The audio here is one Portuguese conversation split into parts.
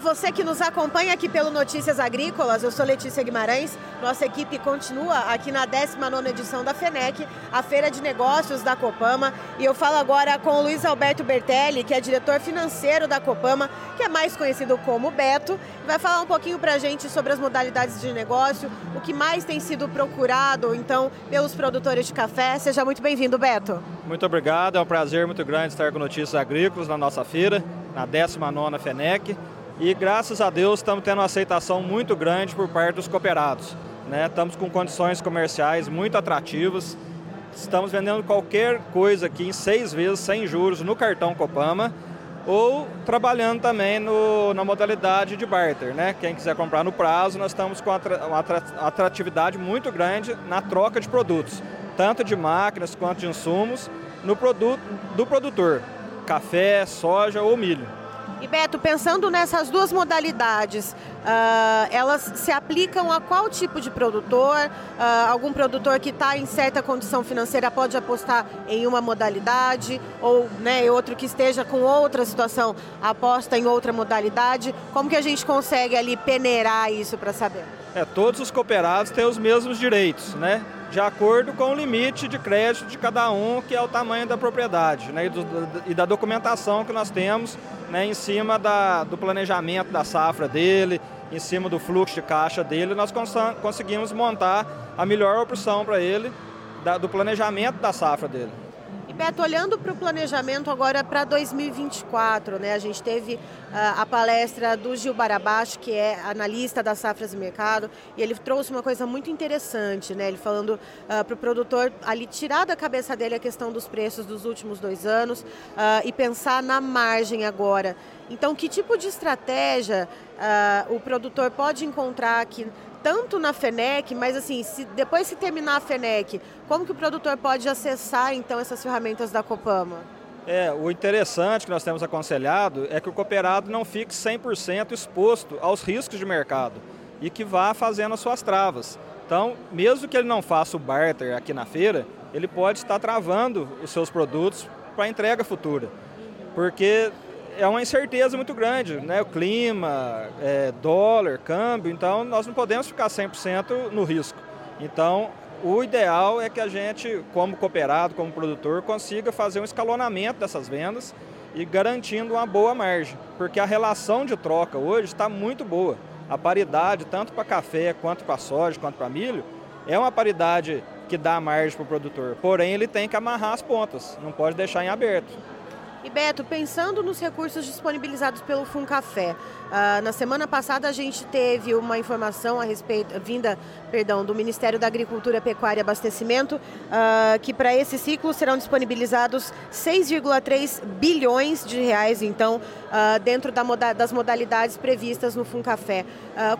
Você que nos acompanha aqui pelo Notícias Agrícolas, eu sou Letícia Guimarães. Nossa equipe continua aqui na 19 edição da FENEC, a Feira de Negócios da Copama. E eu falo agora com o Luiz Alberto Bertelli, que é diretor financeiro da Copama, que é mais conhecido como Beto. Vai falar um pouquinho para a gente sobre as modalidades de negócio, o que mais tem sido procurado, então, pelos produtores de café. Seja muito bem-vindo, Beto. Muito obrigado, é um prazer muito grande estar com Notícias Agrícolas na nossa feira na 19 FENEC. E graças a Deus estamos tendo uma aceitação muito grande por parte dos cooperados. Né? Estamos com condições comerciais muito atrativas. Estamos vendendo qualquer coisa aqui em seis vezes sem juros no cartão Copama ou trabalhando também no, na modalidade de barter. Né? Quem quiser comprar no prazo, nós estamos com uma atratividade muito grande na troca de produtos, tanto de máquinas quanto de insumos, no produto do produtor café, soja ou milho. E Beto, pensando nessas duas modalidades, uh, elas se aplicam a qual tipo de produtor? Uh, algum produtor que está em certa condição financeira pode apostar em uma modalidade, ou né, outro que esteja com outra situação aposta em outra modalidade. Como que a gente consegue ali peneirar isso para saber? É, todos os cooperados têm os mesmos direitos, né? de acordo com o limite de crédito de cada um, que é o tamanho da propriedade, né, e, do, e da documentação que nós temos né, em cima da, do planejamento da safra dele, em cima do fluxo de caixa dele, nós cons conseguimos montar a melhor opção para ele da, do planejamento da safra dele. Beto, olhando para o planejamento agora para 2024, né? A gente teve uh, a palestra do Gil Barabacho, que é analista das safras e mercado, e ele trouxe uma coisa muito interessante, né? Ele falando uh, ah, para o produtor ali tirar da cabeça dele a questão dos preços dos últimos dois anos uh, e pensar na margem agora. Então, que tipo de estratégia o produtor pode encontrar aqui tanto na FENEC, mas assim, se, depois que terminar a FENEC, como que o produtor pode acessar então essas ferramentas da Copama? É, o interessante que nós temos aconselhado é que o cooperado não fique 100% exposto aos riscos de mercado e que vá fazendo as suas travas. Então, mesmo que ele não faça o barter aqui na feira, ele pode estar travando os seus produtos para entrega futura. Porque é uma incerteza muito grande, né? O clima, é, dólar, câmbio, então nós não podemos ficar 100% no risco. Então, o ideal é que a gente, como cooperado, como produtor, consiga fazer um escalonamento dessas vendas e garantindo uma boa margem, porque a relação de troca hoje está muito boa. A paridade, tanto para café, quanto para soja, quanto para milho, é uma paridade que dá margem para o produtor. Porém, ele tem que amarrar as pontas, não pode deixar em aberto. E Beto, pensando nos recursos disponibilizados pelo Funcafé, uh, na semana passada a gente teve uma informação a respeito, vinda, perdão, do Ministério da Agricultura, Pecuária e Abastecimento, uh, que para esse ciclo serão disponibilizados 6,3 bilhões de reais, então, uh, dentro da moda, das modalidades previstas no Funcafé.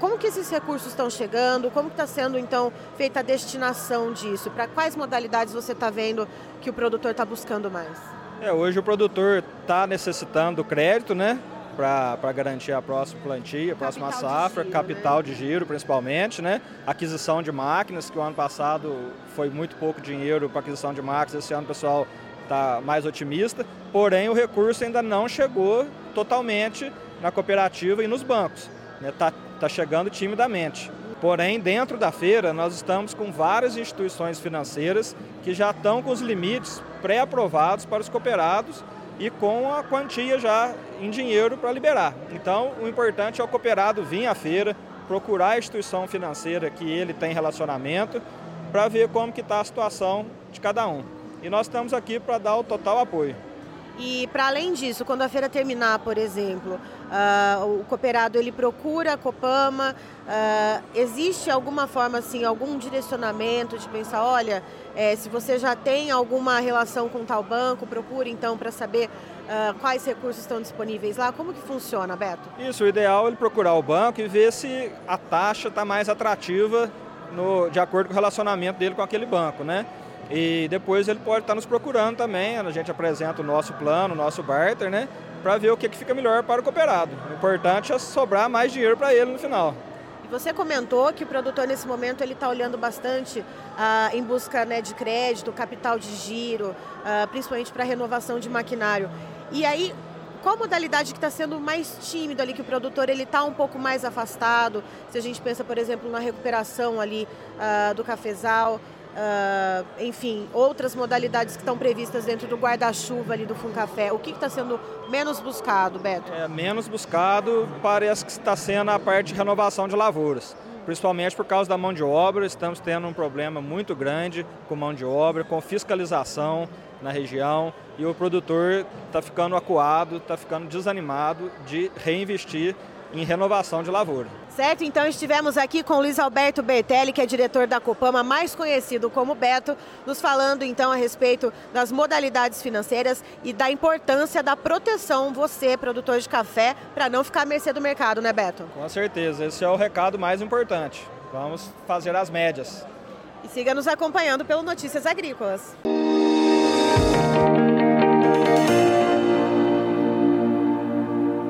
como que esses recursos estão chegando? Como está sendo, então, feita a destinação disso? Para quais modalidades você está vendo que o produtor está buscando mais? É, hoje o produtor está necessitando do crédito, né? Para garantir a próxima plantia, a próxima capital safra, de giro, capital né? de giro principalmente, né? Aquisição de máquinas, que o ano passado foi muito pouco dinheiro para aquisição de máquinas, esse ano o pessoal está mais otimista, porém o recurso ainda não chegou totalmente na cooperativa e nos bancos. Está né? Tá, tá chegando timidamente. Porém, dentro da feira, nós estamos com várias instituições financeiras que já estão com os limites pré-aprovados para os cooperados e com a quantia já em dinheiro para liberar. Então, o importante é o cooperado vir à feira, procurar a instituição financeira que ele tem relacionamento, para ver como que está a situação de cada um. E nós estamos aqui para dar o total apoio. E para além disso, quando a feira terminar, por exemplo, uh, o cooperado ele procura a Copama, uh, existe alguma forma assim, algum direcionamento de pensar, olha, é, se você já tem alguma relação com tal banco, procure então para saber uh, quais recursos estão disponíveis lá. Como que funciona, Beto? Isso, o ideal é ele procurar o banco e ver se a taxa está mais atrativa no, de acordo com o relacionamento dele com aquele banco, né? E depois ele pode estar nos procurando também, a gente apresenta o nosso plano, o nosso barter, né? Para ver o que, que fica melhor para o cooperado. O importante é sobrar mais dinheiro para ele no final. E você comentou que o produtor nesse momento ele está olhando bastante ah, em busca né, de crédito, capital de giro, ah, principalmente para renovação de maquinário. E aí qual modalidade que está sendo mais tímido ali, que o produtor ele está um pouco mais afastado? Se a gente pensa, por exemplo, na recuperação ali uh, do cafezal, uh, enfim, outras modalidades que estão previstas dentro do guarda-chuva ali do Funcafé. O que está sendo menos buscado, Beto? É, menos buscado parece que está sendo a parte de renovação de lavouras. Principalmente por causa da mão de obra, estamos tendo um problema muito grande com mão de obra, com fiscalização na região e o produtor está ficando acuado, está ficando desanimado de reinvestir em renovação de lavoura. Certo, então estivemos aqui com o Luiz Alberto Bertelli, que é diretor da Copama, mais conhecido como Beto, nos falando então a respeito das modalidades financeiras e da importância da proteção, você, produtor de café, para não ficar à mercê do mercado, né Beto? Com certeza, esse é o recado mais importante. Vamos fazer as médias. E siga nos acompanhando pelo Notícias Agrícolas.